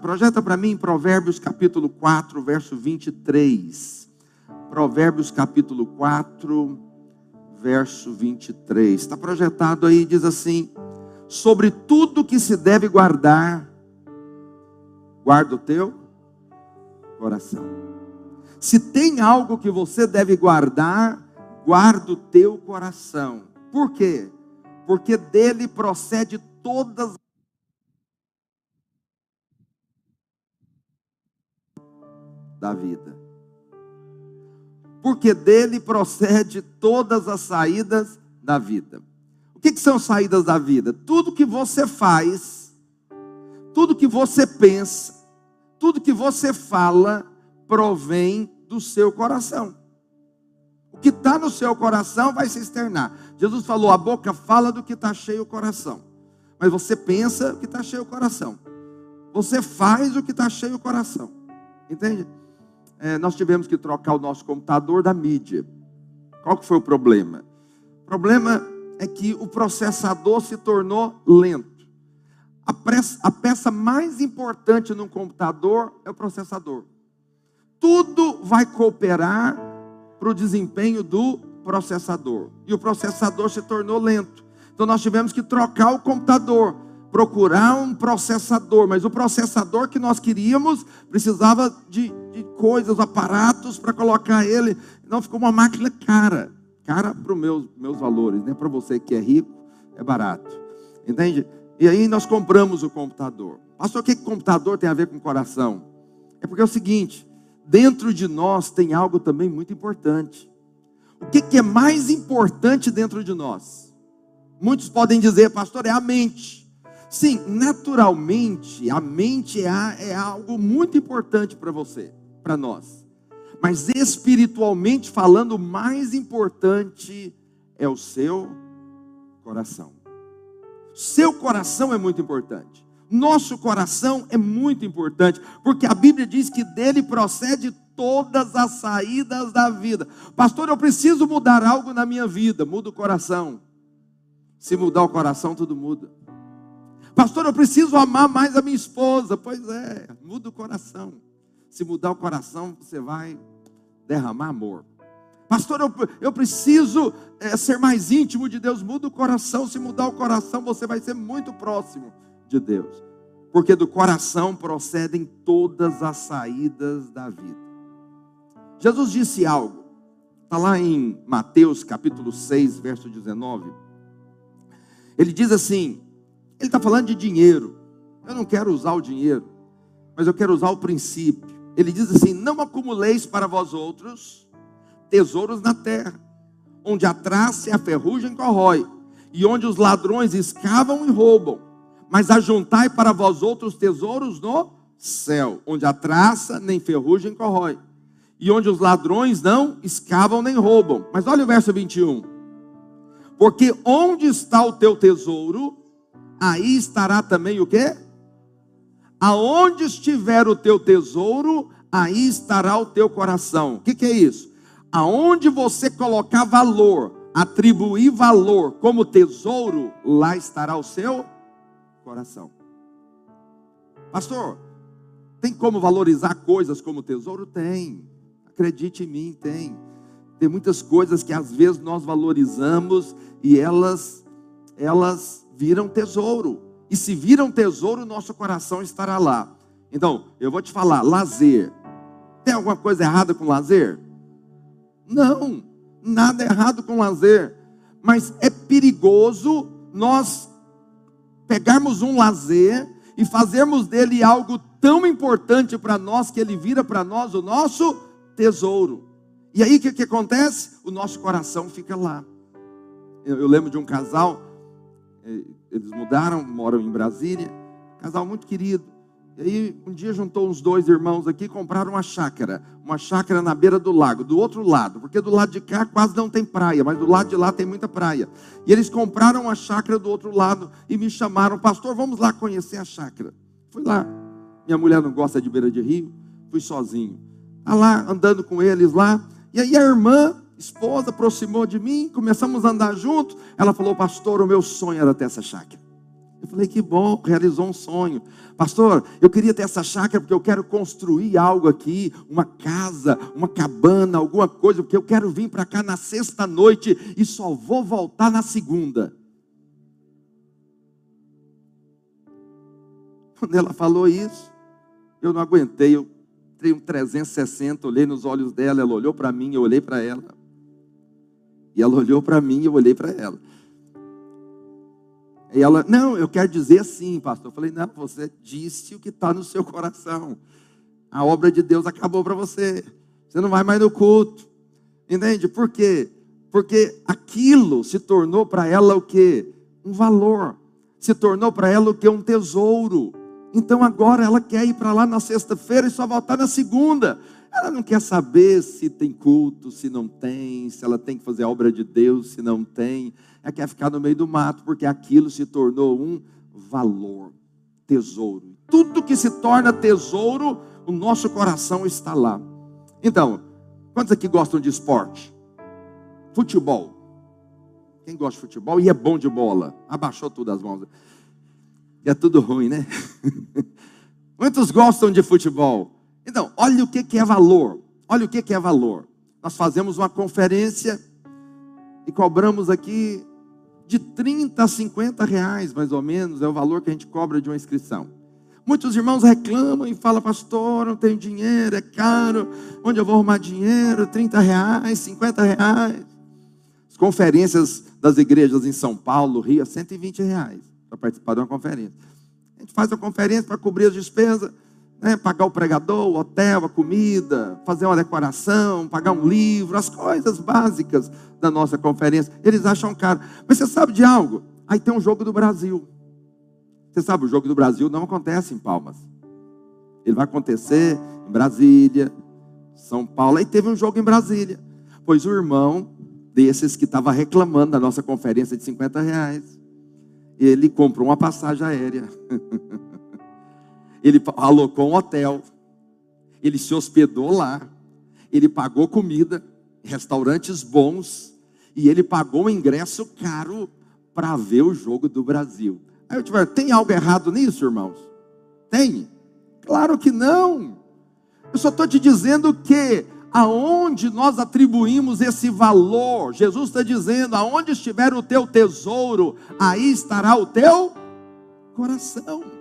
Projeta para mim Provérbios capítulo 4, verso 23. Provérbios capítulo 4, verso 23. Está projetado aí, diz assim: Sobre tudo que se deve guardar, guarda o teu coração. Se tem algo que você deve guardar, guarda o teu coração. Por quê? Porque dele procede todas da vida. Porque dele procede todas as saídas da vida. O que, que são saídas da vida? Tudo que você faz, tudo que você pensa, tudo que você fala, provém do seu coração. O que está no seu coração vai se externar. Jesus falou: a boca fala do que está cheio o coração. Mas você pensa o que está cheio o coração. Você faz o que está cheio o coração. Entende? É, nós tivemos que trocar o nosso computador da mídia. Qual que foi o problema? O problema é que o processador se tornou lento. A, peça, a peça mais importante num computador é o processador. Tudo vai cooperar para o desempenho do processador. E o processador se tornou lento. Então nós tivemos que trocar o computador procurar um processador, mas o processador que nós queríamos precisava de, de coisas, aparatos para colocar ele. Não ficou uma máquina cara, cara para os meus, meus valores, né? Para você que é rico, é barato, entende? E aí nós compramos o computador. Pastor, o que, que computador tem a ver com coração? É porque é o seguinte: dentro de nós tem algo também muito importante. O que, que é mais importante dentro de nós? Muitos podem dizer, pastor, é a mente. Sim, naturalmente, a mente é, é algo muito importante para você, para nós. Mas espiritualmente falando, o mais importante é o seu coração. Seu coração é muito importante. Nosso coração é muito importante, porque a Bíblia diz que dele procede todas as saídas da vida. Pastor, eu preciso mudar algo na minha vida. Muda o coração. Se mudar o coração, tudo muda. Pastor, eu preciso amar mais a minha esposa. Pois é, muda o coração. Se mudar o coração, você vai derramar amor. Pastor, eu, eu preciso é, ser mais íntimo de Deus. Muda o coração. Se mudar o coração, você vai ser muito próximo de Deus. Porque do coração procedem todas as saídas da vida. Jesus disse algo. Está lá em Mateus capítulo 6, verso 19. Ele diz assim: ele está falando de dinheiro. Eu não quero usar o dinheiro, mas eu quero usar o princípio. Ele diz assim: Não acumuleis para vós outros tesouros na terra, onde a traça e a ferrugem corrói, e onde os ladrões escavam e roubam. Mas ajuntai para vós outros tesouros no céu, onde a traça nem ferrugem corrói, e onde os ladrões não escavam nem roubam. Mas olha o verso 21. Porque onde está o teu tesouro, aí estará também o quê? Aonde estiver o teu tesouro, aí estará o teu coração. O que, que é isso? Aonde você colocar valor, atribuir valor como tesouro, lá estará o seu coração. Pastor, tem como valorizar coisas como tesouro? Tem. Acredite em mim, tem. Tem muitas coisas que às vezes nós valorizamos e elas elas viram tesouro. E se viram tesouro, nosso coração estará lá. Então, eu vou te falar, lazer. Tem alguma coisa errada com lazer? Não, nada errado com lazer. Mas é perigoso nós pegarmos um lazer e fazermos dele algo tão importante para nós que ele vira para nós o nosso tesouro. E aí o que, que acontece? O nosso coração fica lá. Eu, eu lembro de um casal é, eles mudaram, moram em Brasília, casal muito querido. E aí, um dia juntou uns dois irmãos aqui, compraram uma chácara, uma chácara na beira do lago, do outro lado, porque do lado de cá quase não tem praia, mas do lado de lá tem muita praia. E eles compraram uma chácara do outro lado e me chamaram, pastor, vamos lá conhecer a chácara. Fui lá. Minha mulher não gosta de beira de rio, fui sozinho. Tá lá andando com eles lá. E aí a irmã esposa aproximou de mim, começamos a andar juntos. Ela falou, pastor, o meu sonho era ter essa chácara. Eu falei, que bom, realizou um sonho. Pastor, eu queria ter essa chácara porque eu quero construir algo aqui, uma casa, uma cabana, alguma coisa, porque eu quero vir para cá na sexta noite e só vou voltar na segunda. Quando ela falou isso, eu não aguentei, eu dei um 360, olhei nos olhos dela, ela olhou para mim, eu olhei para ela. E ela olhou para mim e eu olhei para ela. E ela, não, eu quero dizer assim, pastor. Eu falei, não, você disse o que está no seu coração. A obra de Deus acabou para você. Você não vai mais no culto. Entende? Por quê? Porque aquilo se tornou para ela o que? Um valor. Se tornou para ela o que? Um tesouro. Então agora ela quer ir para lá na sexta-feira e só voltar na segunda. Ela não quer saber se tem culto, se não tem, se ela tem que fazer a obra de Deus, se não tem. Ela quer ficar no meio do mato, porque aquilo se tornou um valor, tesouro. Tudo que se torna tesouro, o nosso coração está lá. Então, quantos aqui gostam de esporte? Futebol. Quem gosta de futebol e é bom de bola? Abaixou tudo as mãos. E é tudo ruim, né? Muitos gostam de futebol. Então, olha o que é valor. Olha o que é valor. Nós fazemos uma conferência e cobramos aqui de 30 a 50 reais, mais ou menos, é o valor que a gente cobra de uma inscrição. Muitos irmãos reclamam e falam, pastor, não tenho dinheiro, é caro, onde eu vou arrumar dinheiro? 30 reais, 50 reais. As conferências das igrejas em São Paulo, Rio, é 120 reais para participar de uma conferência. A gente faz a conferência para cobrir as despesas, né, pagar o pregador, o hotel, a comida, fazer uma decoração, pagar um livro, as coisas básicas da nossa conferência. Eles acham caro. Mas você sabe de algo? Aí tem um jogo do Brasil. Você sabe, o jogo do Brasil não acontece em Palmas. Ele vai acontecer em Brasília, São Paulo. Aí teve um jogo em Brasília. Pois o irmão desses que estava reclamando da nossa conferência de 50 reais, ele comprou uma passagem aérea. ele alocou um hotel, ele se hospedou lá, ele pagou comida, restaurantes bons, e ele pagou um ingresso caro para ver o jogo do Brasil. Aí eu te falo, tem algo errado nisso, irmãos? Tem? Claro que não. Eu só estou te dizendo que aonde nós atribuímos esse valor, Jesus está dizendo: aonde estiver o teu tesouro, aí estará o teu coração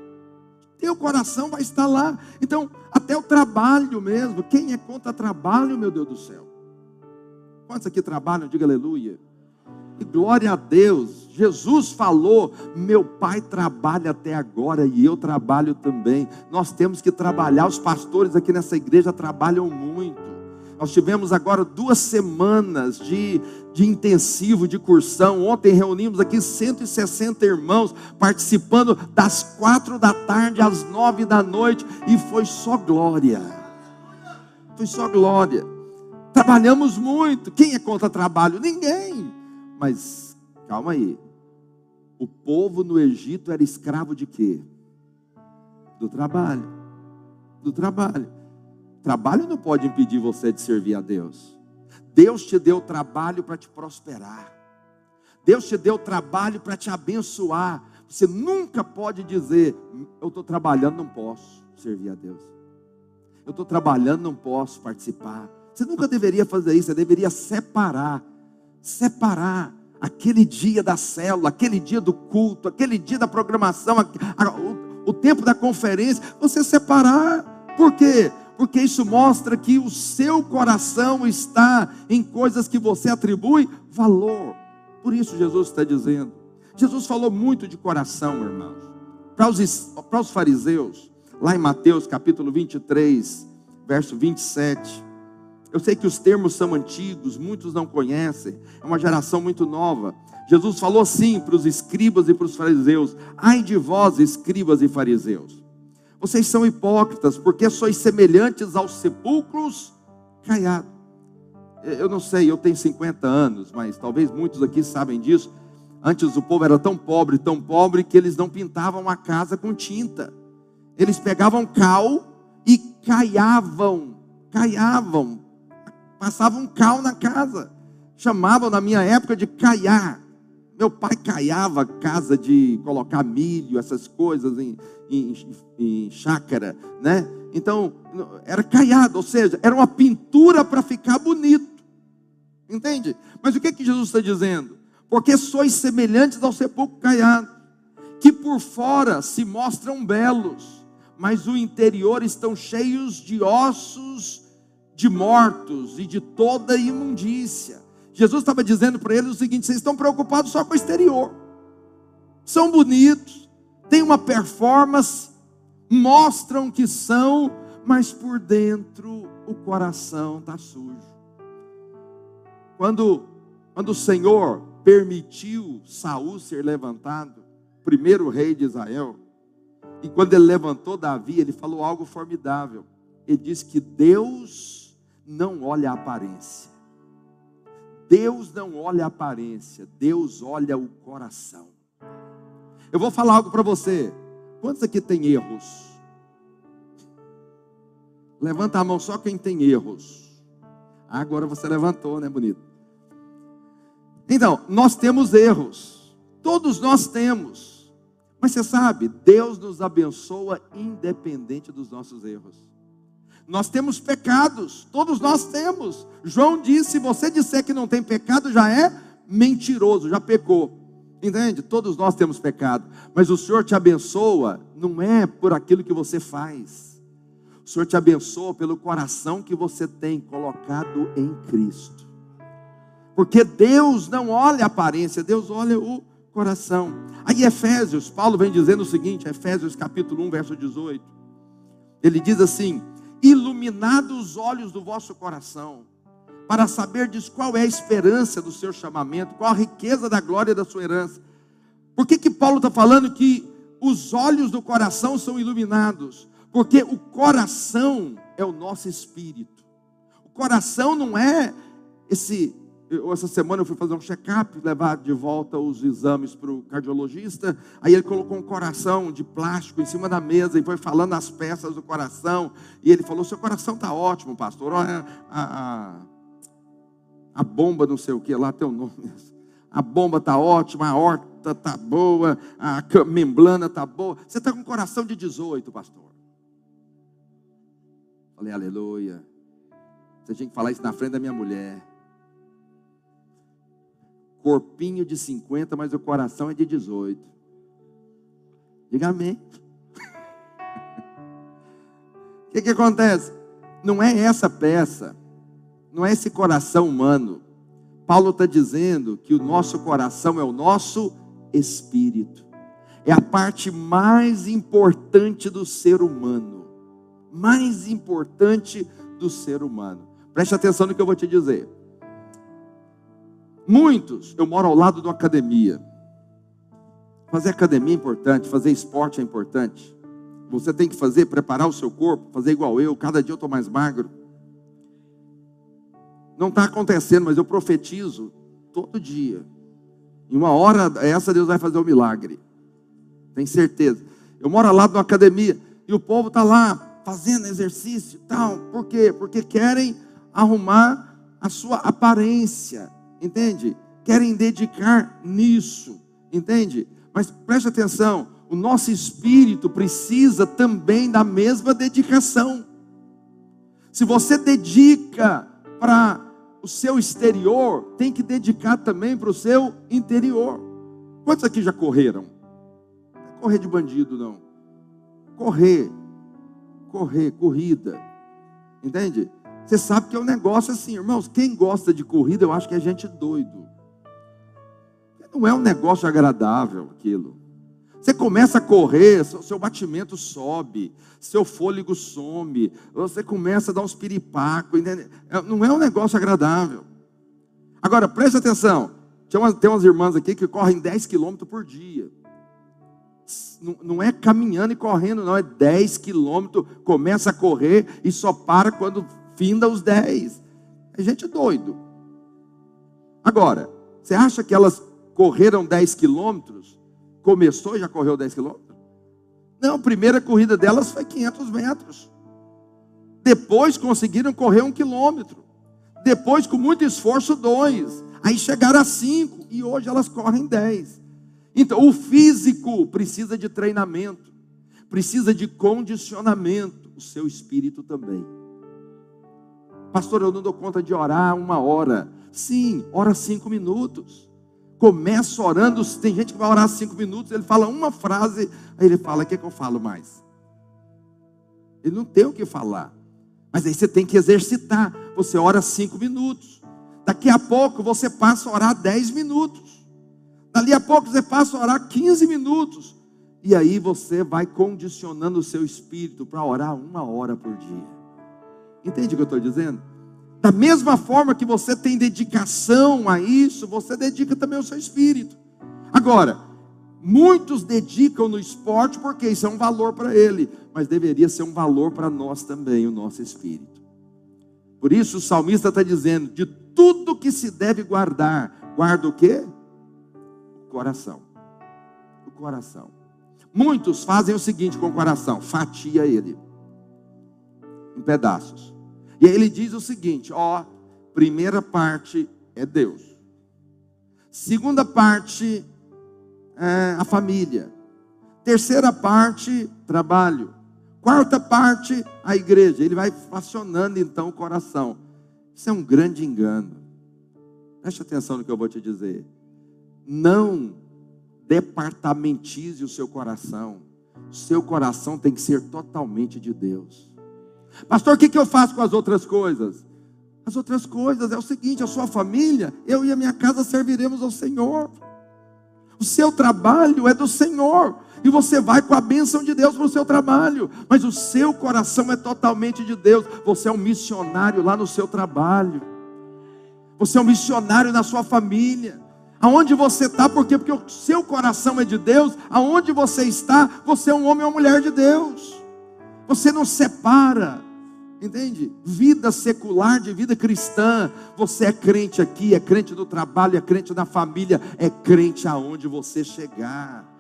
teu coração vai estar lá. Então, até o trabalho mesmo. Quem é contra trabalho, meu Deus do céu? Quantos aqui trabalham? Diga aleluia. E glória a Deus. Jesus falou: Meu pai trabalha até agora e eu trabalho também. Nós temos que trabalhar. Os pastores aqui nessa igreja trabalham muito. Nós tivemos agora duas semanas de, de intensivo, de cursão. Ontem reunimos aqui 160 irmãos participando das quatro da tarde às nove da noite e foi só glória. Foi só glória. Trabalhamos muito. Quem é contra trabalho? Ninguém. Mas calma aí. O povo no Egito era escravo de quê? Do trabalho. Do trabalho. Trabalho não pode impedir você de servir a Deus. Deus te deu trabalho para te prosperar. Deus te deu trabalho para te abençoar. Você nunca pode dizer: Eu estou trabalhando, não posso servir a Deus. Eu estou trabalhando, não posso participar. Você nunca deveria fazer isso. Você deveria separar. Separar aquele dia da célula, aquele dia do culto, aquele dia da programação, o, tempo da conferência. Você separar. Por quê? Porque isso mostra que o seu coração está em coisas que você atribui valor. Por isso Jesus está dizendo. Jesus falou muito de coração, irmãos. Para os, para os fariseus, lá em Mateus capítulo 23, verso 27. Eu sei que os termos são antigos, muitos não conhecem, é uma geração muito nova. Jesus falou assim para os escribas e para os fariseus: Ai de vós, escribas e fariseus, vocês são hipócritas, porque sois semelhantes aos sepulcros caiados. Eu não sei, eu tenho 50 anos, mas talvez muitos aqui sabem disso. Antes o povo era tão pobre, tão pobre, que eles não pintavam a casa com tinta. Eles pegavam cal e caiavam, caiavam, passavam cal na casa. Chamavam na minha época de caiar. Meu pai caiava casa de colocar milho, essas coisas em, em, em chácara, né? Então, era caiado, ou seja, era uma pintura para ficar bonito. Entende? Mas o que, é que Jesus está dizendo? Porque sois semelhantes ao sepulcro caiado, que por fora se mostram belos, mas o interior estão cheios de ossos de mortos e de toda imundícia. Jesus estava dizendo para eles o seguinte: vocês estão preocupados só com o exterior, são bonitos, têm uma performance, mostram que são, mas por dentro o coração está sujo. Quando, quando o Senhor permitiu Saul ser levantado, primeiro rei de Israel, e quando ele levantou Davi, ele falou algo formidável. Ele disse que Deus não olha a aparência. Deus não olha a aparência, Deus olha o coração. Eu vou falar algo para você. Quantos aqui tem erros? Levanta a mão só quem tem erros. Agora você levantou, né, bonito? Então, nós temos erros. Todos nós temos. Mas você sabe, Deus nos abençoa independente dos nossos erros. Nós temos pecados, todos nós temos. João disse: se você disser que não tem pecado, já é mentiroso, já pecou. Entende? Todos nós temos pecado, mas o Senhor te abençoa não é por aquilo que você faz. O Senhor te abençoa pelo coração que você tem colocado em Cristo. Porque Deus não olha a aparência, Deus olha o coração. Aí Efésios, Paulo vem dizendo o seguinte, Efésios capítulo 1, verso 18. Ele diz assim: "Iluminados os olhos do vosso coração, para saberdes qual é a esperança do seu chamamento, qual a riqueza da glória da sua herança. Por que, que Paulo está falando que os olhos do coração são iluminados? Porque o coração é o nosso espírito. O coração não é esse. Eu, essa semana eu fui fazer um check-up, levar de volta os exames para o cardiologista. Aí ele colocou um coração de plástico em cima da mesa e foi falando as peças do coração. E ele falou: Seu coração está ótimo, pastor. Olha, a, a a bomba não sei o que, lá tem o nome. A bomba está ótima, a horta está boa, a membrana está boa. Você está com um coração de 18, pastor. Falei, aleluia. Você tinha que falar isso na frente da minha mulher. Corpinho de 50, mas o coração é de 18. Diga amém. O que, que acontece? Não é essa peça não é esse coração humano. Paulo está dizendo que o nosso coração é o nosso espírito. É a parte mais importante do ser humano. Mais importante do ser humano. Preste atenção no que eu vou te dizer. Muitos, eu moro ao lado de uma academia. Fazer academia é importante, fazer esporte é importante. Você tem que fazer, preparar o seu corpo, fazer igual eu. Cada dia eu estou mais magro. Não está acontecendo, mas eu profetizo todo dia. Em uma hora essa Deus vai fazer o um milagre. Tem certeza. Eu moro lá numa academia e o povo está lá fazendo exercício e tal. Por quê? Porque querem arrumar a sua aparência. Entende? Querem dedicar nisso. Entende? Mas preste atenção, o nosso espírito precisa também da mesma dedicação. Se você dedica para o seu exterior, tem que dedicar também para o seu interior. Quantos aqui já correram? Não é correr de bandido, não. Correr. Correr, corrida. Entende? Você sabe que é um negócio assim, irmãos. Quem gosta de corrida, eu acho que é gente doido. Não é um negócio agradável aquilo. Você começa a correr, seu batimento sobe, seu fôlego some, você começa a dar uns piripacos, é, não é um negócio agradável. Agora, preste atenção, tem umas, irmãs aqui que correm 10 quilômetros por dia. Não, não é caminhando e correndo, não, é 10 quilômetros, começa a correr e só para quando finda os 10. É gente doido. Agora, você acha que elas correram 10 quilômetros começou e já correu 10 quilômetros? Não, a primeira corrida delas foi 500 metros. Depois conseguiram correr um quilômetro. Depois, com muito esforço, dois. aí chegaram a cinco, e hoje elas correm dez. Então, o físico precisa de treinamento, precisa de condicionamento, o seu espírito também. Pastor, eu não dou conta de orar uma hora. Sim, ora cinco minutos. Começa orando. Tem gente que vai orar cinco minutos, ele fala uma frase, aí ele fala: O que, é que eu falo mais? Ele não tem o que falar. Mas aí você tem que exercitar. Você ora cinco minutos. Daqui a pouco você passa a orar dez minutos. Dali a pouco você passa a orar 15 minutos. E aí você vai condicionando o seu espírito para orar uma hora por dia. Entende o que eu estou dizendo? Da mesma forma que você tem dedicação a isso, você dedica também o seu espírito. Agora, muitos dedicam no esporte porque isso é um valor para ele, mas deveria ser um valor para nós também, o nosso espírito. Por isso o salmista está dizendo: de tudo que se deve guardar, guarda o quê? O coração. O coração. Muitos fazem o seguinte com o coração: fatia ele em pedaços. E aí ele diz o seguinte: ó, primeira parte é Deus, segunda parte é a família, terceira parte, trabalho, quarta parte, a igreja. Ele vai facionando então o coração. Isso é um grande engano. Preste atenção no que eu vou te dizer. Não departamentize o seu coração. Seu coração tem que ser totalmente de Deus. Pastor, o que, que eu faço com as outras coisas? As outras coisas é o seguinte: a sua família, eu e a minha casa serviremos ao Senhor. O seu trabalho é do Senhor. E você vai com a bênção de Deus para o seu trabalho. Mas o seu coração é totalmente de Deus. Você é um missionário lá no seu trabalho. Você é um missionário na sua família. Aonde você está, por quê? Porque o seu coração é de Deus. Aonde você está, você é um homem ou mulher de Deus. Você não separa, entende? Vida secular de vida cristã. Você é crente aqui, é crente no trabalho, é crente na família, é crente aonde você chegar.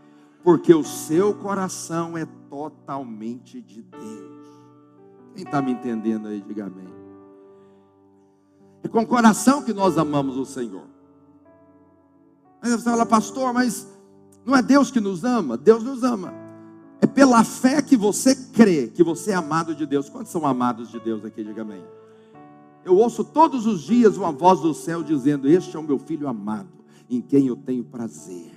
Porque o seu coração é totalmente de Deus. Quem está me entendendo aí, diga amém. É com o coração que nós amamos o Senhor. Aí você fala, pastor, mas não é Deus que nos ama? Deus nos ama. É pela fé que você crê que você é amado de Deus. Quantos são amados de Deus aqui? Diga amém. Eu ouço todos os dias uma voz do céu dizendo: Este é o meu filho amado, em quem eu tenho prazer.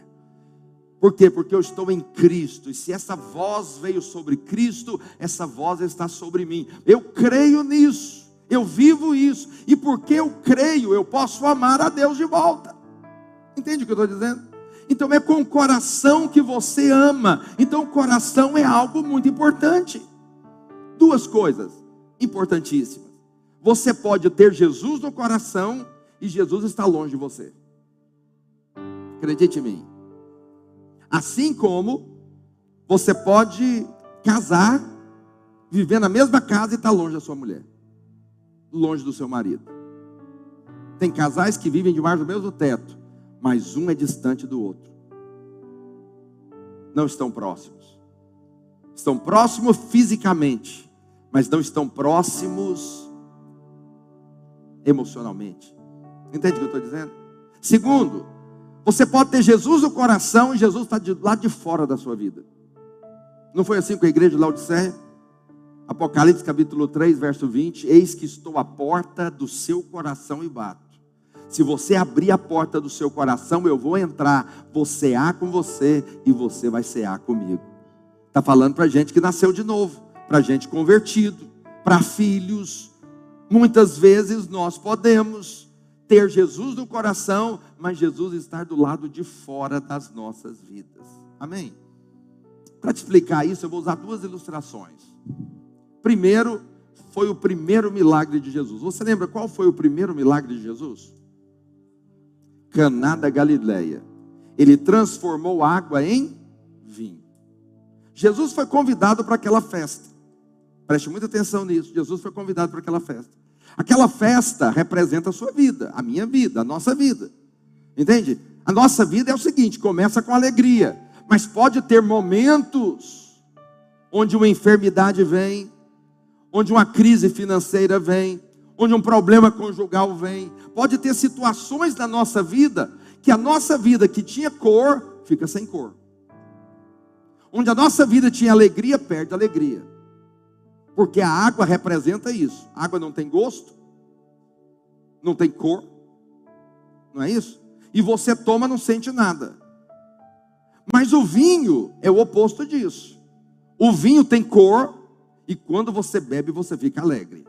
Por quê? Porque eu estou em Cristo. E se essa voz veio sobre Cristo, essa voz está sobre mim. Eu creio nisso. Eu vivo isso. E porque eu creio, eu posso amar a Deus de volta. Entende o que eu estou dizendo? Então é com o coração que você ama. Então o coração é algo muito importante. Duas coisas importantíssimas. Você pode ter Jesus no coração e Jesus está longe de você. Acredite em mim. Assim como você pode casar, viver na mesma casa e estar longe da sua mulher, longe do seu marido. Tem casais que vivem debaixo do mesmo teto, mas um é distante do outro. Não estão próximos. Estão próximos fisicamente, mas não estão próximos emocionalmente. Entende o que eu estou dizendo? Segundo, você pode ter Jesus no coração e Jesus está de lado de fora da sua vida. Não foi assim com a igreja de Laodiceia? Apocalipse capítulo 3, verso 20: Eis que estou à porta do seu coração e bato. Se você abrir a porta do seu coração, eu vou entrar, vou cear com você e você vai cear comigo. Está falando para gente que nasceu de novo, para gente convertido, para filhos. Muitas vezes nós podemos ter Jesus no coração, mas Jesus estar do lado de fora das nossas vidas. Amém? Para te explicar isso, eu vou usar duas ilustrações. Primeiro, foi o primeiro milagre de Jesus. Você lembra qual foi o primeiro milagre de Jesus? Caná da Galileia. Ele transformou água em vinho. Jesus foi convidado para aquela festa. Preste muita atenção nisso. Jesus foi convidado para aquela festa. Aquela festa representa a sua vida, a minha vida, a nossa vida. Entende? A nossa vida é o seguinte: começa com alegria, mas pode ter momentos onde uma enfermidade vem, onde uma crise financeira vem, onde um problema conjugal vem. Pode ter situações na nossa vida que a nossa vida que tinha cor fica sem cor. Onde a nossa vida tinha alegria, perde alegria. Porque a água representa isso. A água não tem gosto, não tem cor, não é isso? E você toma, não sente nada. Mas o vinho é o oposto disso. O vinho tem cor, e quando você bebe, você fica alegre.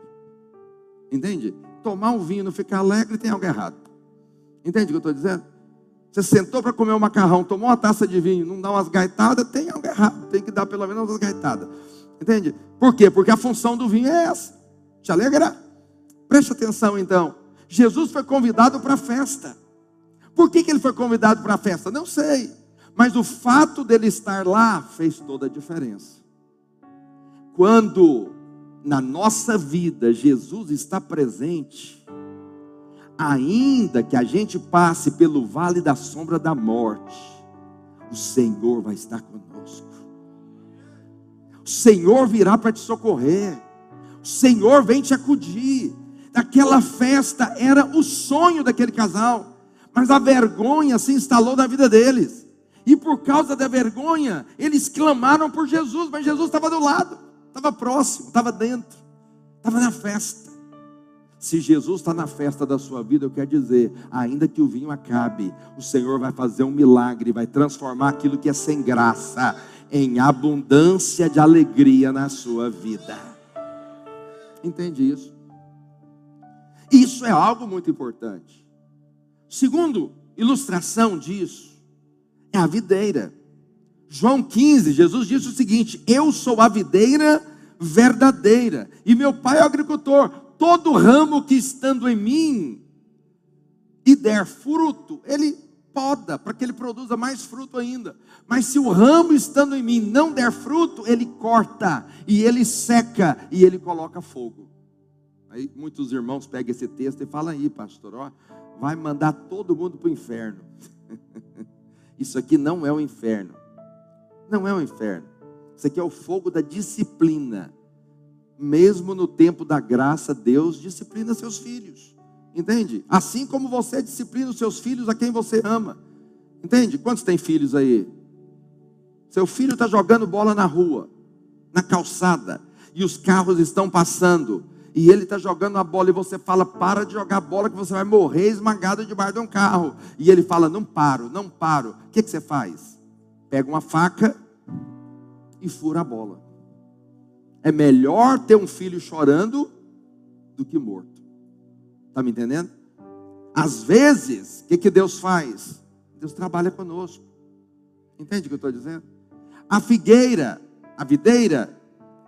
Entende? Tomar um vinho não ficar alegre tem algo errado. Entende o que eu estou dizendo? Você sentou para comer um macarrão, tomou uma taça de vinho, não dá umas gaitadas, tem algo errado. Tem que dar pelo menos umas gaitadas. Entende? Por quê? Porque a função do vinho é essa: te alegrar. Preste atenção então. Jesus foi convidado para a festa. Por que, que ele foi convidado para a festa? Não sei. Mas o fato dele estar lá fez toda a diferença. Quando na nossa vida Jesus está presente, ainda que a gente passe pelo vale da sombra da morte, o Senhor vai estar conosco. O Senhor virá para te socorrer. O Senhor vem te acudir. Aquela festa era o sonho daquele casal, mas a vergonha se instalou na vida deles. E por causa da vergonha, eles clamaram por Jesus, mas Jesus estava do lado, estava próximo, estava dentro, estava na festa. Se Jesus está na festa da sua vida, eu quero dizer, ainda que o vinho acabe, o Senhor vai fazer um milagre, vai transformar aquilo que é sem graça em abundância de alegria na sua vida. Entende isso? Isso é algo muito importante. Segundo ilustração disso, é a videira. João 15, Jesus disse o seguinte: Eu sou a videira verdadeira, e meu pai é o agricultor. Todo ramo que estando em mim e der fruto, ele poda para que ele produza mais fruto ainda. Mas se o ramo estando em mim não der fruto, ele corta e ele seca e ele coloca fogo. Aí muitos irmãos pegam esse texto e falam aí, pastor, ó, vai mandar todo mundo para o inferno. Isso aqui não é o inferno. Não é o inferno. Isso aqui é o fogo da disciplina. Mesmo no tempo da graça, Deus disciplina seus filhos. Entende? Assim como você disciplina os seus filhos a quem você ama. Entende? Quantos tem filhos aí? Seu filho está jogando bola na rua, na calçada, e os carros estão passando e ele está jogando a bola e você fala, para de jogar bola que você vai morrer esmagado debaixo de um carro. E ele fala, não paro, não paro. O que, que você faz? Pega uma faca e fura a bola. É melhor ter um filho chorando do que morto. Está me entendendo? Às vezes, o que, que Deus faz? Deus trabalha conosco. Entende o que eu estou dizendo? A figueira, a videira,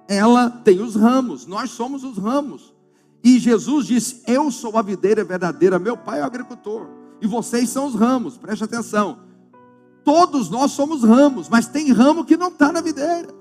ela tem os ramos, nós somos os ramos. E Jesus disse: Eu sou a videira verdadeira, meu pai é o agricultor, e vocês são os ramos, preste atenção. Todos nós somos ramos, mas tem ramo que não está na videira,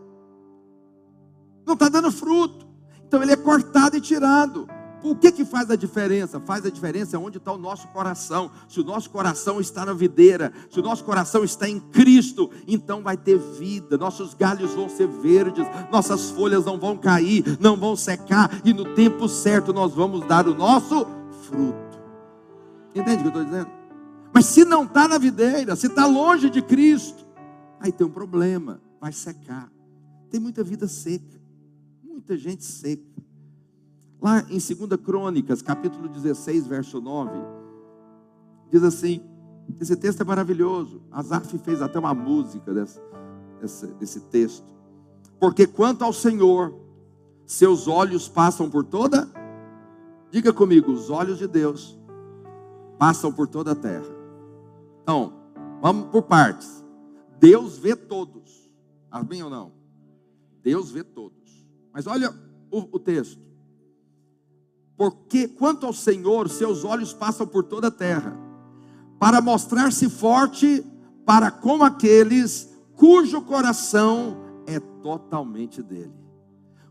não está dando fruto, então ele é cortado e tirado. O que que faz a diferença? Faz a diferença onde está o nosso coração. Se o nosso coração está na videira, se o nosso coração está em Cristo, então vai ter vida. Nossos galhos vão ser verdes, nossas folhas não vão cair, não vão secar, e no tempo certo nós vamos dar o nosso fruto. Entende o que eu estou dizendo? Mas se não está na videira, se está longe de Cristo, aí tem um problema, vai secar. Tem muita vida seca, muita gente seca. Lá em 2 Crônicas, capítulo 16, verso 9, diz assim: esse texto é maravilhoso. Asaf fez até uma música desse, desse, desse texto. Porque quanto ao Senhor, seus olhos passam por toda. Diga comigo, os olhos de Deus passam por toda a terra. Então, vamos por partes. Deus vê todos. Amém ou não? Deus vê todos. Mas olha o, o texto. Porque quanto ao Senhor, seus olhos passam por toda a terra, para mostrar-se forte para com aqueles cujo coração é totalmente dele.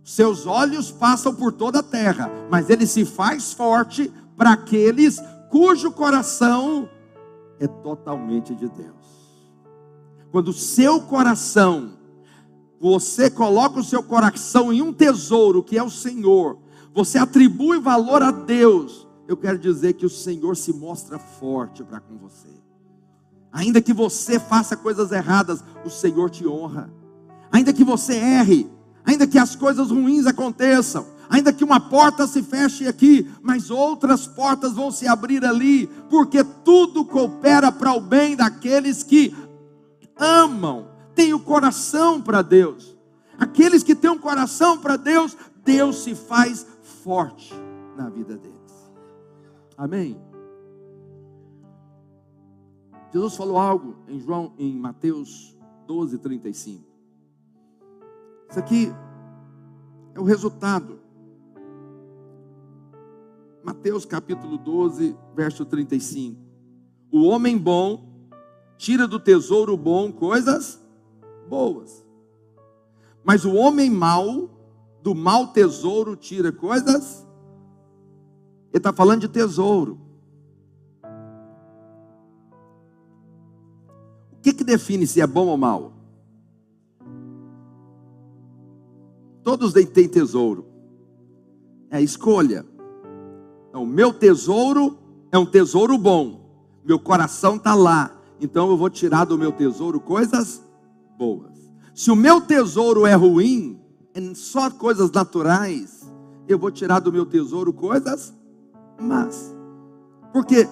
Seus olhos passam por toda a terra, mas ele se faz forte para aqueles cujo coração é totalmente de Deus. Quando o seu coração, você coloca o seu coração em um tesouro que é o Senhor, você atribui valor a Deus, eu quero dizer que o Senhor se mostra forte para com você. Ainda que você faça coisas erradas, o Senhor te honra. Ainda que você erre, ainda que as coisas ruins aconteçam, ainda que uma porta se feche aqui, mas outras portas vão se abrir ali, porque tudo coopera para o bem daqueles que amam, têm o coração para Deus. Aqueles que têm um coração para Deus, Deus se faz forte na vida deles. Amém. Jesus falou algo em João, em Mateus 12, 35. Isso aqui é o resultado. Mateus capítulo 12, verso 35. O homem bom tira do tesouro bom coisas boas. Mas o homem mau, do mau tesouro, tira coisas. Ele está falando de tesouro. O que, que define se é bom ou mal? Todos têm tesouro. É a escolha. Então, meu tesouro é um tesouro bom. Meu coração está lá. Então eu vou tirar do meu tesouro coisas boas. Se o meu tesouro é ruim, é só coisas naturais, eu vou tirar do meu tesouro coisas más. Porque o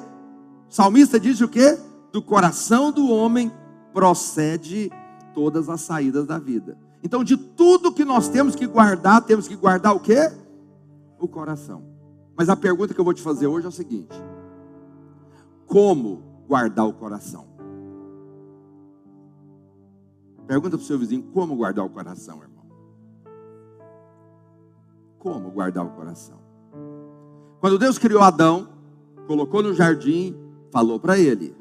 salmista diz o que? Do coração do homem procede todas as saídas da vida. Então, de tudo que nós temos que guardar, temos que guardar o que? O coração. Mas a pergunta que eu vou te fazer hoje é o seguinte: como guardar o coração? Pergunta para o seu vizinho como guardar o coração, irmão. Como guardar o coração? Quando Deus criou Adão, colocou no jardim, falou para ele: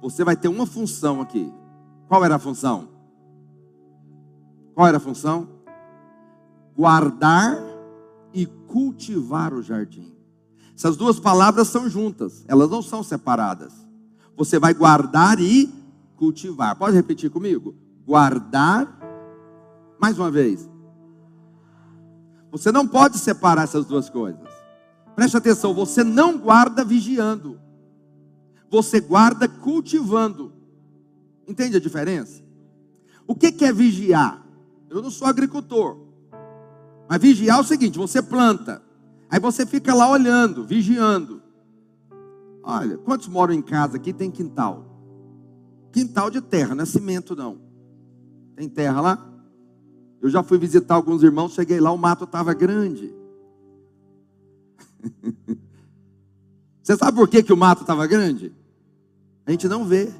Você vai ter uma função aqui. Qual era a função? Qual era a função? Guardar e cultivar o jardim. Essas duas palavras são juntas, elas não são separadas. Você vai guardar e cultivar. Pode repetir comigo? Guardar. Mais uma vez. Você não pode separar essas duas coisas. Preste atenção, você não guarda vigiando. Você guarda cultivando. Entende a diferença? O que é vigiar? Eu não sou agricultor. Mas vigiar é o seguinte: você planta, aí você fica lá olhando, vigiando. Olha, quantos moram em casa aqui tem quintal? Quintal de terra, não é cimento não. Tem terra lá? Eu já fui visitar alguns irmãos, cheguei lá, o mato estava grande. Você sabe por que, que o mato estava grande? A gente não vê.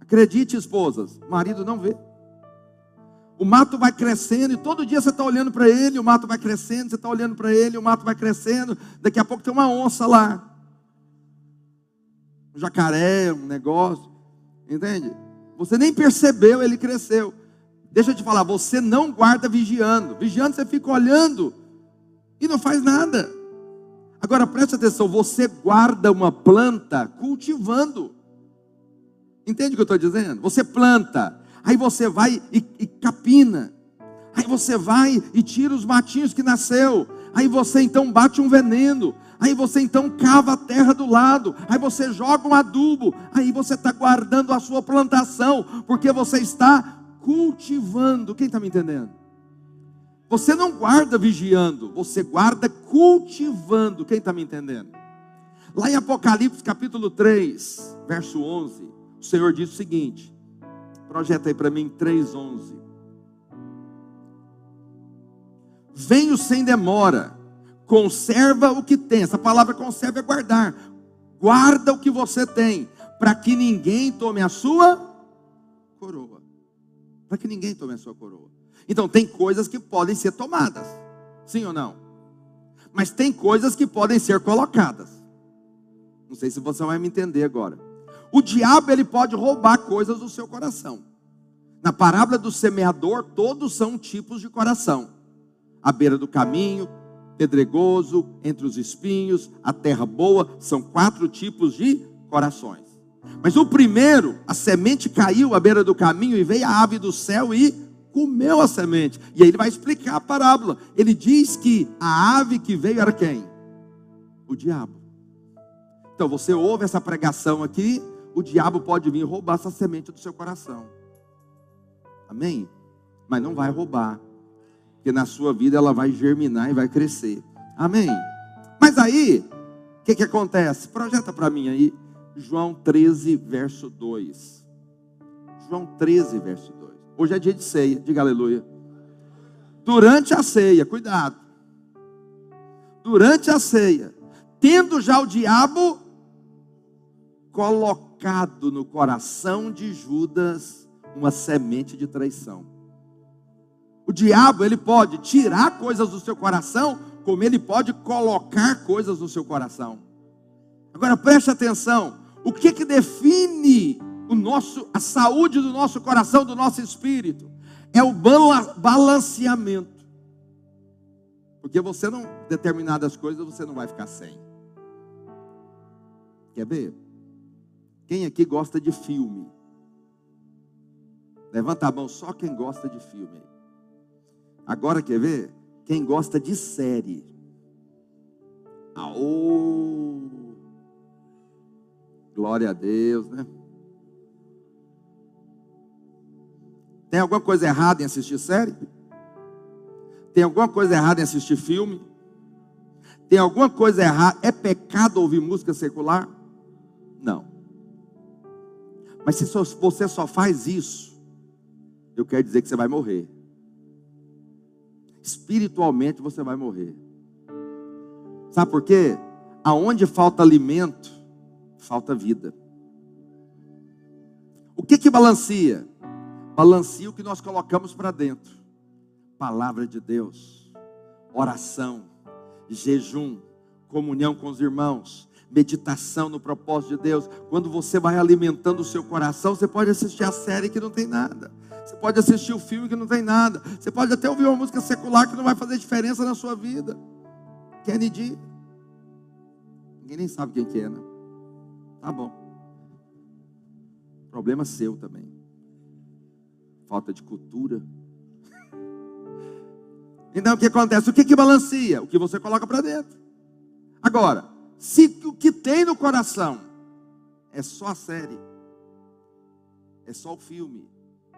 Acredite, esposas, marido não vê. O mato vai crescendo e todo dia você está olhando para ele, o mato vai crescendo, você está olhando para ele, o mato vai crescendo. Daqui a pouco tem uma onça lá, um jacaré, um negócio. Entende? Você nem percebeu, ele cresceu. Deixa eu te falar, você não guarda vigiando. Vigiando você fica olhando e não faz nada. Agora preste atenção, você guarda uma planta cultivando. Entende o que eu estou dizendo? Você planta, aí você vai e, e capina, aí você vai e tira os matinhos que nasceu, aí você então bate um veneno, Aí você então cava a terra do lado, aí você joga um adubo, aí você está guardando a sua plantação, porque você está cultivando. Quem está me entendendo? Você não guarda vigiando, você guarda cultivando. Quem está me entendendo? Lá em Apocalipse capítulo 3, verso 11, o Senhor diz o seguinte: projeta aí para mim 3,11. Venho sem demora Conserva o que tem. Essa palavra conserva é guardar. Guarda o que você tem, para que ninguém tome a sua coroa. Para que ninguém tome a sua coroa. Então, tem coisas que podem ser tomadas. Sim ou não? Mas tem coisas que podem ser colocadas. Não sei se você vai me entender agora. O diabo ele pode roubar coisas do seu coração. Na parábola do semeador, todos são tipos de coração. À beira do caminho, pedregoso, entre os espinhos, a terra boa, são quatro tipos de corações. Mas o primeiro, a semente caiu à beira do caminho e veio a ave do céu e comeu a semente. E aí ele vai explicar a parábola. Ele diz que a ave que veio era quem? O diabo. Então você ouve essa pregação aqui, o diabo pode vir roubar essa semente do seu coração. Amém? Mas não vai roubar. Porque na sua vida ela vai germinar e vai crescer. Amém? Mas aí, o que, que acontece? Projeta para mim aí, João 13, verso 2. João 13, verso 2. Hoje é dia de ceia, diga aleluia. Durante a ceia, cuidado. Durante a ceia, tendo já o diabo colocado no coração de Judas uma semente de traição. O diabo, ele pode tirar coisas do seu coração, como ele pode colocar coisas no seu coração. Agora preste atenção, o que que define o nosso, a saúde do nosso coração, do nosso espírito, é o balanceamento. Porque você não, determinadas coisas você não vai ficar sem. Quer ver? Quem aqui gosta de filme? Levanta a mão só quem gosta de filme. Agora quer ver? Quem gosta de série. Aô! Glória a Deus, né? Tem alguma coisa errada em assistir série? Tem alguma coisa errada em assistir filme? Tem alguma coisa errada? É pecado ouvir música secular? Não. Mas se você só faz isso, eu quero dizer que você vai morrer. Espiritualmente você vai morrer. Sabe por quê? Aonde falta alimento, falta vida. O que que balanceia? Balanceia o que nós colocamos para dentro. Palavra de Deus, oração, jejum, comunhão com os irmãos, meditação no propósito de Deus. Quando você vai alimentando o seu coração, você pode assistir a série que não tem nada. Você pode assistir o filme que não tem nada. Você pode até ouvir uma música secular que não vai fazer diferença na sua vida. Kennedy. Ninguém nem sabe quem que é, né? Tá bom. Problema seu também falta de cultura. Então o que acontece? O que, que balanceia? O que você coloca para dentro. Agora, se o que tem no coração é só a série, é só o filme,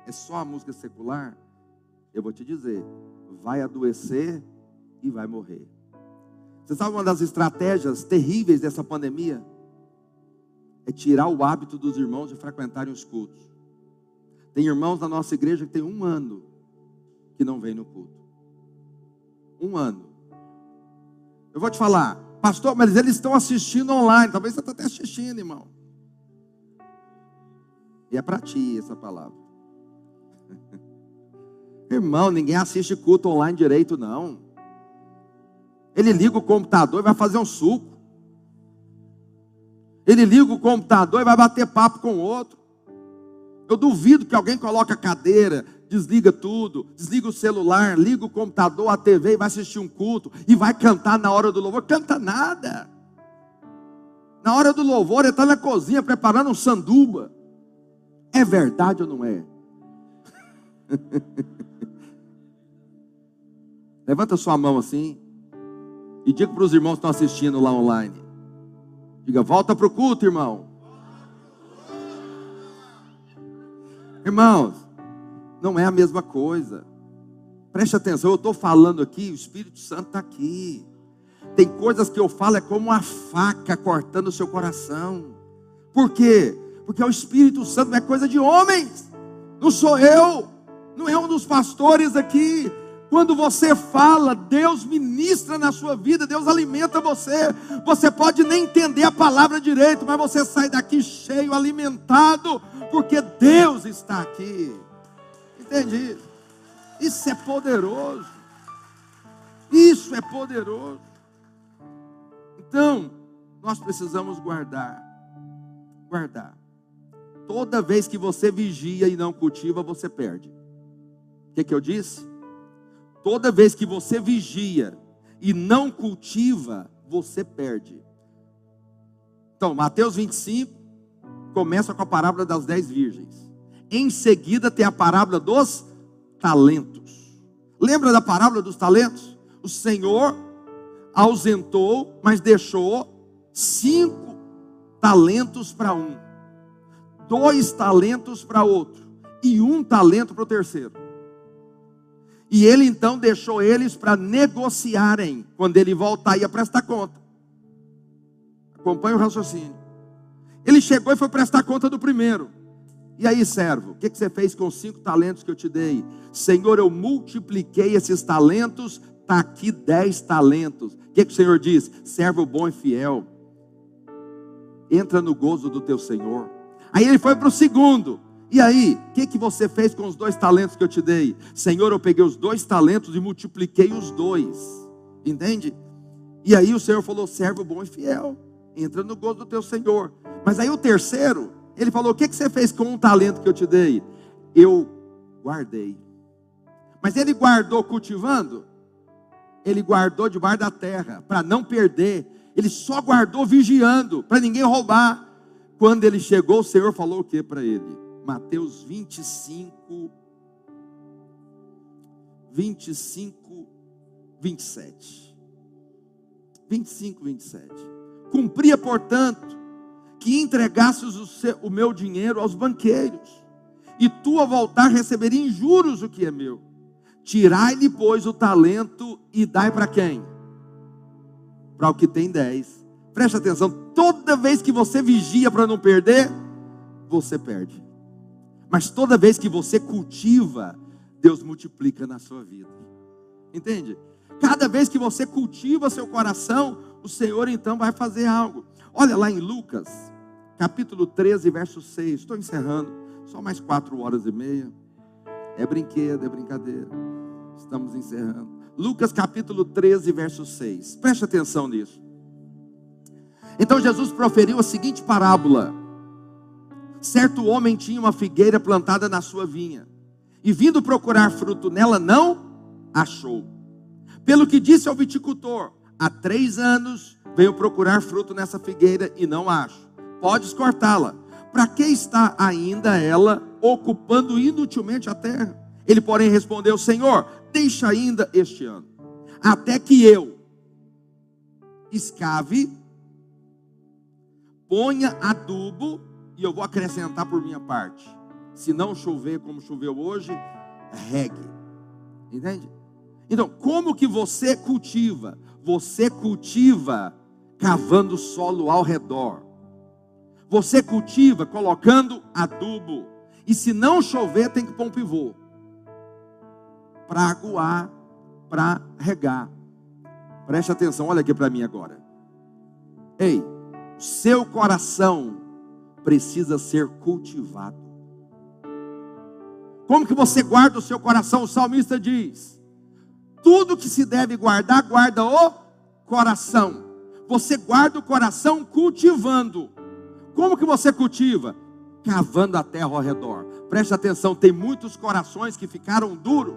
é só a música secular, eu vou te dizer, vai adoecer e vai morrer. Você sabe uma das estratégias terríveis dessa pandemia? É tirar o hábito dos irmãos de frequentarem os cultos. Tem irmãos da nossa igreja que tem um ano que não vem no culto. Um ano. Eu vou te falar, pastor, mas eles estão assistindo online. Talvez você está até assistindo, irmão. E é para ti essa palavra. Irmão, ninguém assiste culto online direito, não. Ele liga o computador e vai fazer um suco. Ele liga o computador e vai bater papo com o outro. Eu duvido que alguém coloque a cadeira, desliga tudo, desliga o celular, liga o computador, a TV e vai assistir um culto e vai cantar na hora do louvor. Canta nada. Na hora do louvor, ele está na cozinha preparando um sanduba. É verdade ou não é? Levanta sua mão assim e diga para os irmãos que estão assistindo lá online. Diga, volta para o culto, irmão. Irmãos, não é a mesma coisa. Preste atenção, eu estou falando aqui, o Espírito Santo está aqui. Tem coisas que eu falo, é como uma faca cortando o seu coração. Por quê? Porque o Espírito Santo não é coisa de homens, não sou eu, não é um dos pastores aqui. Quando você fala, Deus ministra na sua vida, Deus alimenta você. Você pode nem entender a palavra direito, mas você sai daqui cheio, alimentado porque Deus está aqui. Entende isso? Isso é poderoso. Isso é poderoso. Então, nós precisamos guardar. Guardar. Toda vez que você vigia e não cultiva, você perde. O que, que eu disse? Toda vez que você vigia e não cultiva, você perde. Então, Mateus 25, começa com a parábola das dez virgens. Em seguida tem a parábola dos talentos. Lembra da parábola dos talentos? O Senhor ausentou, mas deixou cinco talentos para um, dois talentos para outro e um talento para o terceiro. E ele então deixou eles para negociarem. Quando ele voltar, ia prestar conta. Acompanhe o raciocínio. Ele chegou e foi prestar conta do primeiro. E aí, servo, o que, que você fez com os cinco talentos que eu te dei? Senhor, eu multipliquei esses talentos, está aqui dez talentos. O que, que o Senhor diz? Servo bom e fiel, entra no gozo do teu Senhor. Aí ele foi para o segundo. E aí, o que, que você fez com os dois talentos que eu te dei? Senhor, eu peguei os dois talentos e multipliquei os dois. Entende? E aí o Senhor falou: servo bom e fiel, entra no gozo do teu Senhor. Mas aí o terceiro, ele falou: O que, que você fez com um talento que eu te dei? Eu guardei. Mas ele guardou cultivando? Ele guardou debaixo da terra, para não perder. Ele só guardou vigiando, para ninguém roubar. Quando ele chegou, o Senhor falou o que para ele? Mateus 25, 25, 27. 25, 27. Cumpria, portanto, que entregasses o, seu, o meu dinheiro aos banqueiros, e tu, ao voltar, receberia em juros o que é meu. Tirai-lhe, pois, o talento e dai para quem? Para o que tem dez. Preste atenção, toda vez que você vigia para não perder, você perde. Mas toda vez que você cultiva, Deus multiplica na sua vida. Entende? Cada vez que você cultiva seu coração, o Senhor então vai fazer algo. Olha lá em Lucas, capítulo 13, verso 6. Estou encerrando. Só mais quatro horas e meia. É brinquedo, é brincadeira. Estamos encerrando. Lucas capítulo 13, verso 6. Preste atenção nisso. Então Jesus proferiu a seguinte parábola: Certo homem tinha uma figueira plantada na sua vinha, e vindo procurar fruto nela, não achou. Pelo que disse ao viticultor: Há três anos venho procurar fruto nessa figueira e não acho podes cortá-la. Para que está ainda ela ocupando inutilmente a terra? Ele, porém, respondeu: Senhor, deixa ainda este ano, até que eu escave, ponha adubo, e eu vou acrescentar por minha parte. Se não chover como choveu hoje, regue. Entende? Então, como que você cultiva? Você cultiva cavando solo ao redor. Você cultiva colocando adubo. E se não chover, tem que pôr um pivô. Para aguar, para regar. Preste atenção, olha aqui para mim agora. Ei, seu coração precisa ser cultivado. Como que você guarda o seu coração? O salmista diz: tudo que se deve guardar, guarda o coração. Você guarda o coração cultivando. Como que você cultiva? Cavando a terra ao redor. Preste atenção, tem muitos corações que ficaram duros.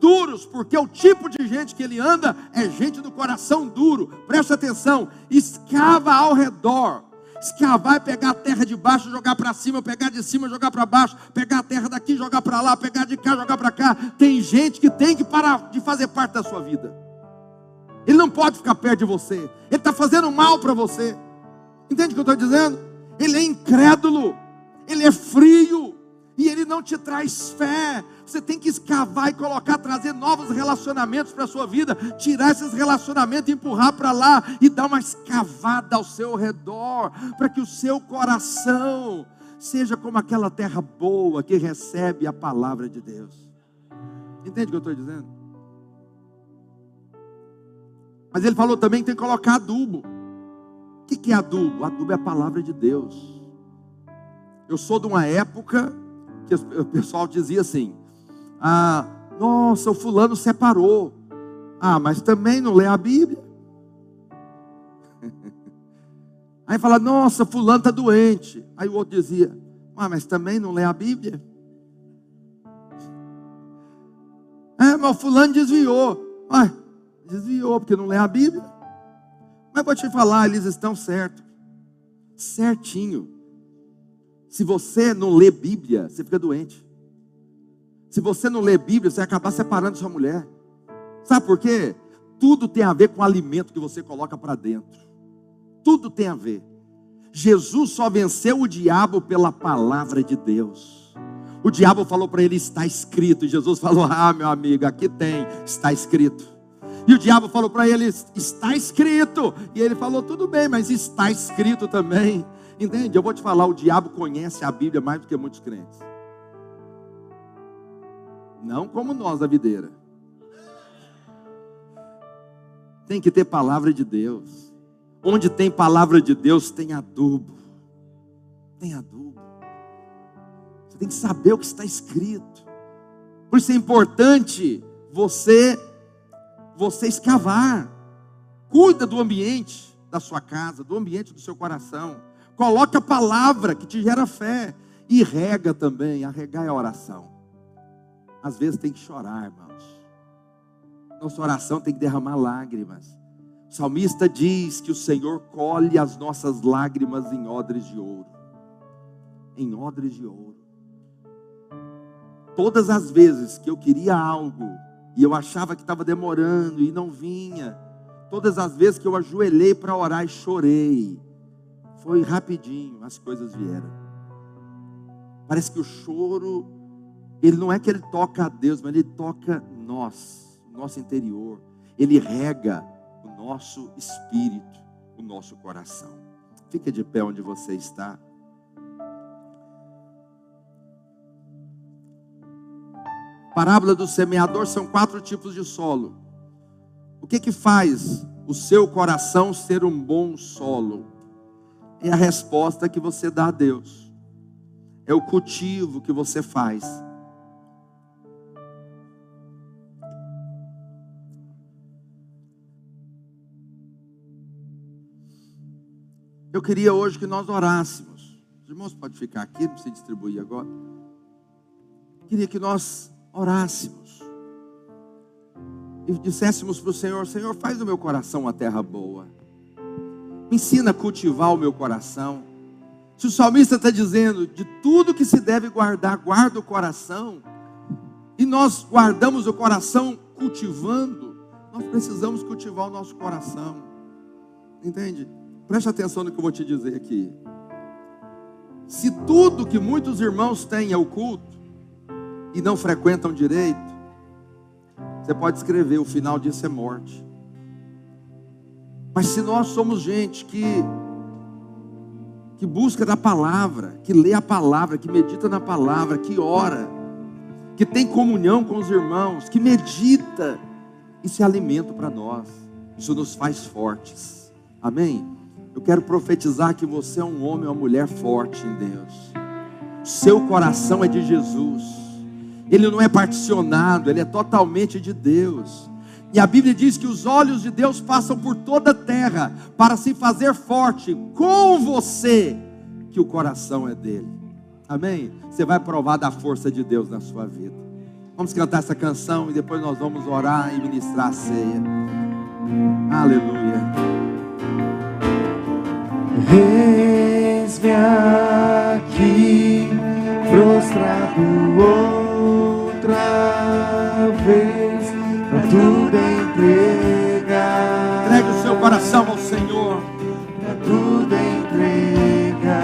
Duros, porque o tipo de gente que ele anda é gente do coração duro. Preste atenção, escava ao redor. Escavar é pegar a terra de baixo, jogar para cima, pegar de cima, jogar para baixo, pegar a terra daqui, jogar para lá, pegar de cá, jogar para cá. Tem gente que tem que parar de fazer parte da sua vida. Ele não pode ficar perto de você. Ele está fazendo mal para você. Entende o que eu estou dizendo? ele é incrédulo, ele é frio, e ele não te traz fé. Você tem que escavar e colocar, trazer novos relacionamentos para a sua vida, tirar esses relacionamentos, empurrar para lá e dar uma escavada ao seu redor, para que o seu coração seja como aquela terra boa que recebe a palavra de Deus. Entende o que eu estou dizendo? Mas ele falou também que tem que colocar adubo. O que é adubo? Adubo é a palavra de Deus. Eu sou de uma época que o pessoal dizia assim: ah, nossa, o fulano separou. Ah, mas também não lê a Bíblia. Aí fala, nossa, fulano está doente. Aí o outro dizia, ah, mas também não lê a Bíblia. É, mas o fulano desviou. Ah, desviou porque não lê a Bíblia. Mas vou te falar, eles estão certos. Certinho. Se você não lê Bíblia, você fica doente. Se você não lê Bíblia, você vai acabar separando sua mulher. Sabe por quê? Tudo tem a ver com o alimento que você coloca para dentro. Tudo tem a ver. Jesus só venceu o diabo pela palavra de Deus. O diabo falou para ele: está escrito. E Jesus falou: Ah, meu amigo, aqui tem, está escrito. E o diabo falou para ele: Está escrito. E ele falou: Tudo bem, mas está escrito também. Entende? Eu vou te falar: o diabo conhece a Bíblia mais do que muitos crentes. Não como nós da videira. Tem que ter palavra de Deus. Onde tem palavra de Deus, tem adubo. Tem adubo. Você tem que saber o que está escrito. Por isso é importante você você escavar. Cuida do ambiente da sua casa, do ambiente do seu coração. Coloque a palavra que te gera fé e rega também. A regar é a oração. Às vezes tem que chorar, irmãos. Nossa oração tem que derramar lágrimas. O salmista diz que o Senhor colhe as nossas lágrimas em odres de ouro. Em odres de ouro. Todas as vezes que eu queria algo e eu achava que estava demorando e não vinha. Todas as vezes que eu ajoelhei para orar e chorei, foi rapidinho, as coisas vieram. Parece que o choro, ele não é que ele toca a Deus, mas ele toca nós, o nosso interior. Ele rega o nosso espírito, o nosso coração. Fica de pé onde você está. Parábola do semeador são quatro tipos de solo. O que que faz o seu coração ser um bom solo? É a resposta que você dá a Deus. É o cultivo que você faz. Eu queria hoje que nós orássemos. Os irmãos podem ficar aqui, não precisa distribuir agora. Eu queria que nós orássemos e disséssemos para o Senhor: Senhor, faz do meu coração uma terra boa, ensina a cultivar o meu coração. Se o salmista está dizendo de tudo que se deve guardar, guarda o coração, e nós guardamos o coração cultivando, nós precisamos cultivar o nosso coração, entende? Preste atenção no que eu vou te dizer aqui. Se tudo que muitos irmãos têm é o culto, e não frequentam direito, você pode escrever: o final disso é morte. Mas se nós somos gente que que busca da palavra, que lê a palavra, que medita na palavra, que ora, que tem comunhão com os irmãos, que medita, isso é alimento para nós. Isso nos faz fortes. Amém? Eu quero profetizar que você é um homem ou uma mulher forte em Deus. Seu coração é de Jesus ele não é particionado, ele é totalmente de Deus. E a Bíblia diz que os olhos de Deus passam por toda a terra para se fazer forte com você, que o coração é dele. Amém? Você vai provar da força de Deus na sua vida. Vamos cantar essa canção e depois nós vamos orar e ministrar a ceia. Aleluia. Eis-me aqui, prostrado outra vez para tudo entregar. Entregue o seu coração ao Senhor. Para tudo entregar.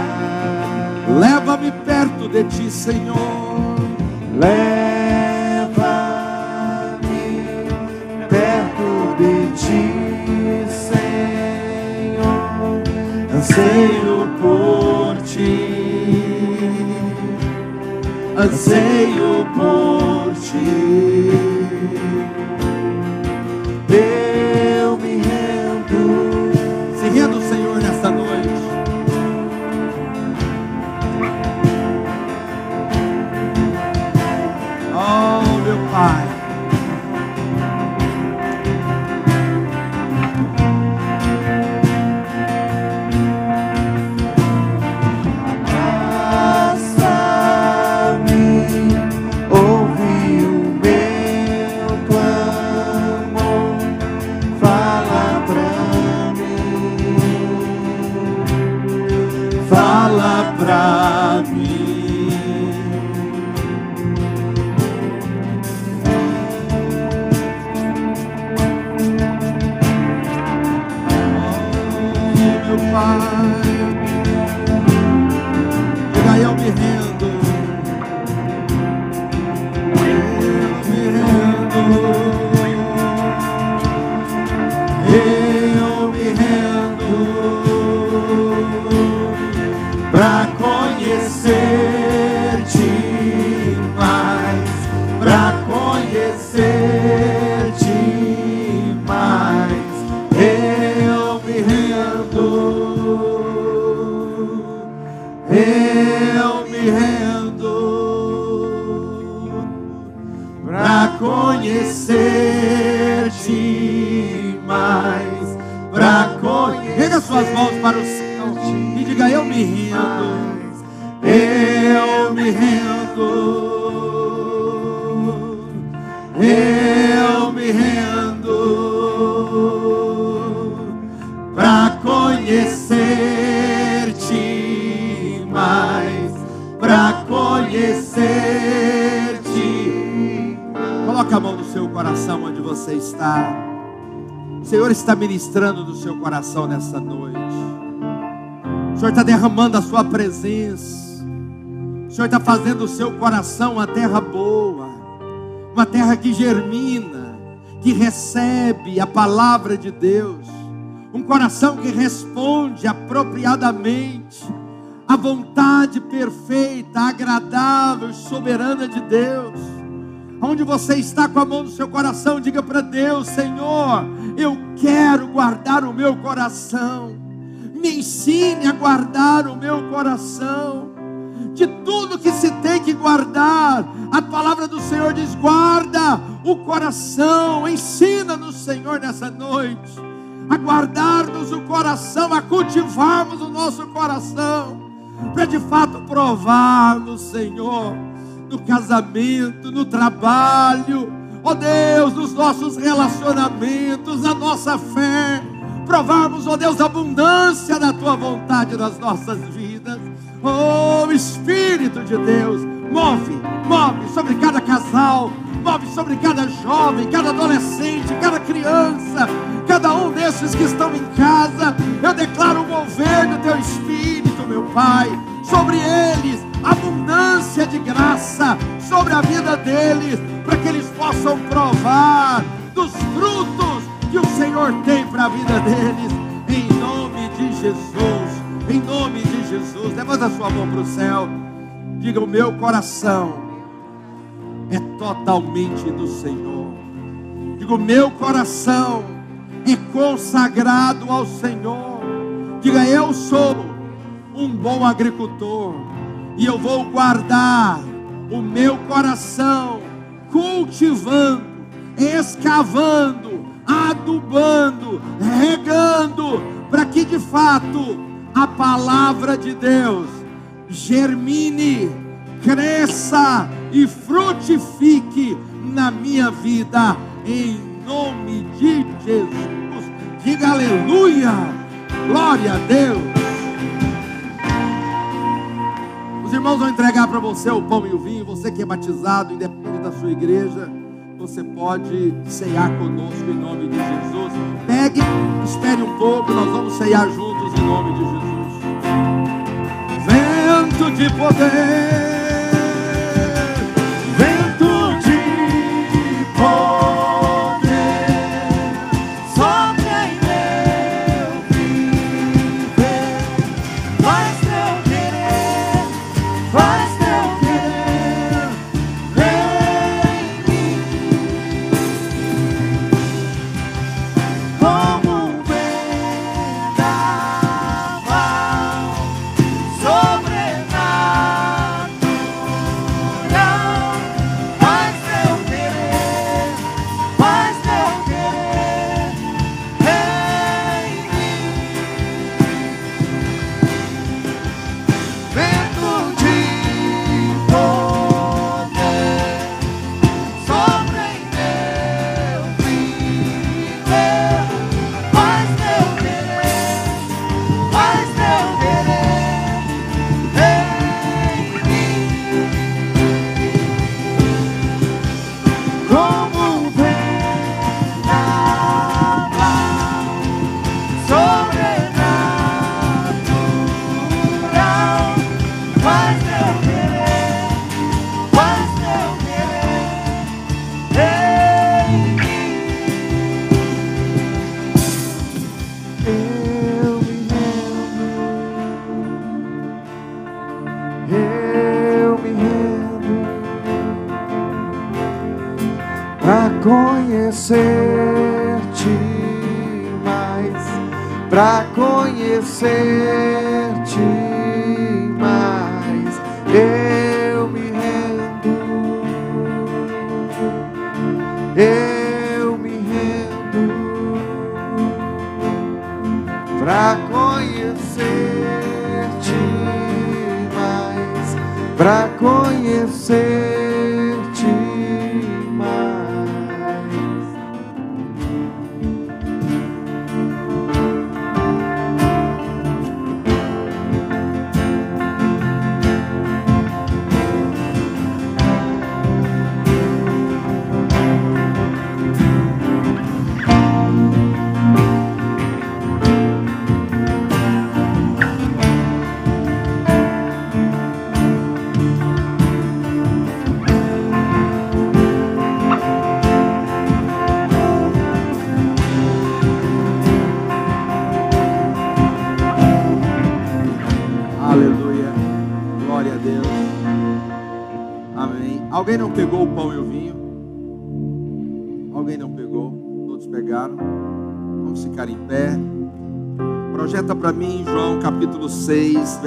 Leva-me perto de ti, Senhor. Leva-me perto de ti, Senhor. Anseio por ti anseio por ti. Senhor está ministrando no seu coração nessa noite. O Senhor está derramando a sua presença. O Senhor está fazendo o seu coração uma terra boa, uma terra que germina, que recebe a palavra de Deus, um coração que responde apropriadamente à vontade perfeita, agradável, soberana de Deus. Onde você está com a mão no seu coração, diga para Deus: Senhor, eu quero guardar o meu coração. Me ensine a guardar o meu coração. De tudo que se tem que guardar, a palavra do Senhor diz: guarda o coração. Ensina-nos, Senhor, nessa noite, a guardarmos o coração, a cultivarmos o nosso coração, para de fato provarmos, Senhor no casamento, no trabalho, ó Deus, nos nossos relacionamentos, na nossa fé, provarmos, ó Deus, a abundância da tua vontade nas nossas vidas. Oh Espírito de Deus, move, move sobre cada casal, move sobre cada jovem, cada adolescente, cada criança, cada um desses que estão em casa. Eu declaro o mover do teu Espírito, meu Pai, sobre eles abundância de graça sobre a vida deles, para que eles possam provar dos frutos que o Senhor tem para a vida deles, em nome de Jesus, em nome de Jesus. Levanta a sua mão para o céu, diga: O meu coração é totalmente do Senhor. Diga: O meu coração é consagrado ao Senhor. Diga: Eu sou um bom agricultor e eu vou guardar o meu coração, cultivando, escavando, adubando, regando, para que de fato a palavra de Deus germine, cresça e frutifique na minha vida, em nome de Jesus. Diga aleluia, glória a Deus. Os irmãos vão entregar para você o pão e o vinho. Você que é batizado, independente da sua igreja, você pode ceiar conosco em nome de Jesus. Pegue, espere um pouco, nós vamos ceiar juntos em nome de Jesus. Vento de poder.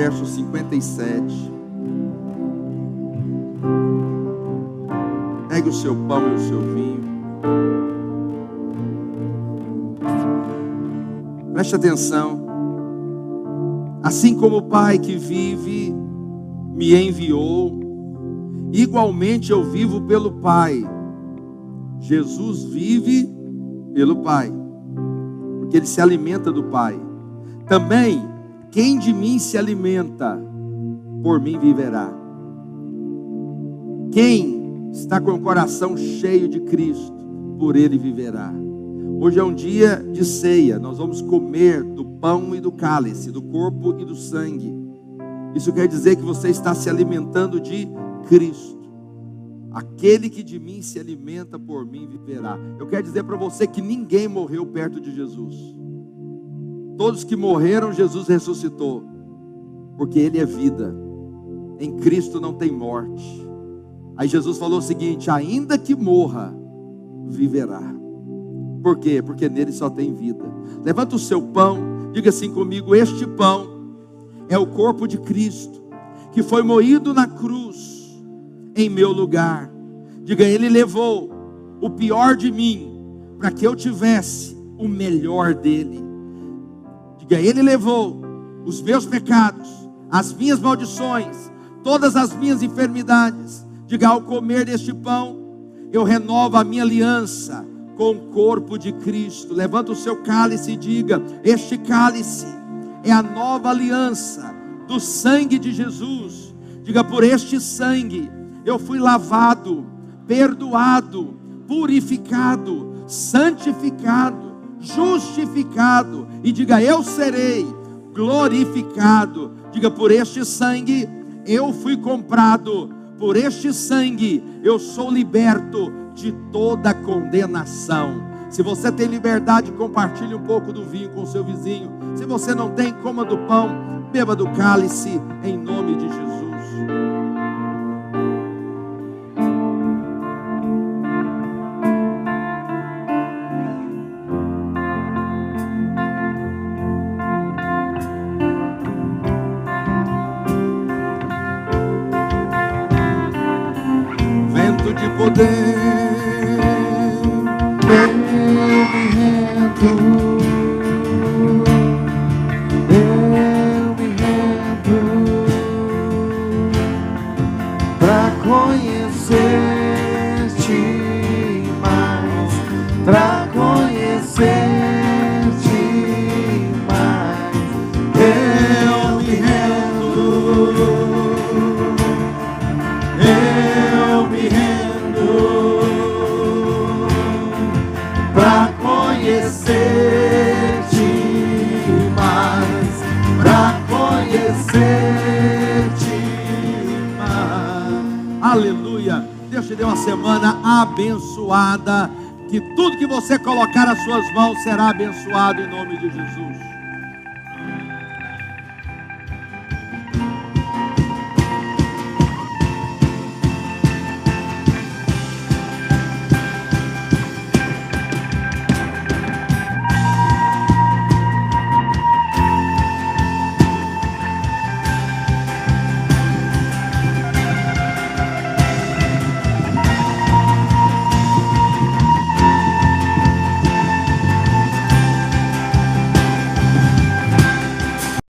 Verso 57. Pegue o seu pão e o seu vinho. Preste atenção. Assim como o Pai que vive me enviou, igualmente eu vivo pelo Pai. Jesus vive pelo Pai, porque ele se alimenta do Pai. Também, quem de mim se alimenta, por mim viverá. Quem está com o coração cheio de Cristo, por ele viverá. Hoje é um dia de ceia, nós vamos comer do pão e do cálice, do corpo e do sangue. Isso quer dizer que você está se alimentando de Cristo. Aquele que de mim se alimenta por mim viverá. Eu quero dizer para você que ninguém morreu perto de Jesus. Todos que morreram, Jesus ressuscitou, porque Ele é vida. Em Cristo não tem morte. Aí Jesus falou o seguinte: ainda que morra, viverá. Por quê? Porque nele só tem vida. Levanta o seu pão, diga assim comigo: Este pão é o corpo de Cristo, que foi moído na cruz em meu lugar. Diga, Ele levou o pior de mim, para que eu tivesse o melhor dele. Diga, Ele levou os meus pecados, as minhas maldições, todas as minhas enfermidades. Diga, ao comer deste pão, eu renovo a minha aliança com o corpo de Cristo. Levanta o seu cálice e diga: Este cálice é a nova aliança do sangue de Jesus. Diga: Por este sangue eu fui lavado, perdoado, purificado, santificado, justificado. E diga: Eu serei glorificado. Diga: Por este sangue eu fui comprado. Por este sangue eu sou liberto de toda condenação. Se você tem liberdade, compartilhe um pouco do vinho com seu vizinho. Se você não tem, coma do pão, beba do cálice, em nome suas mãos será abençoado em nome de Jesus.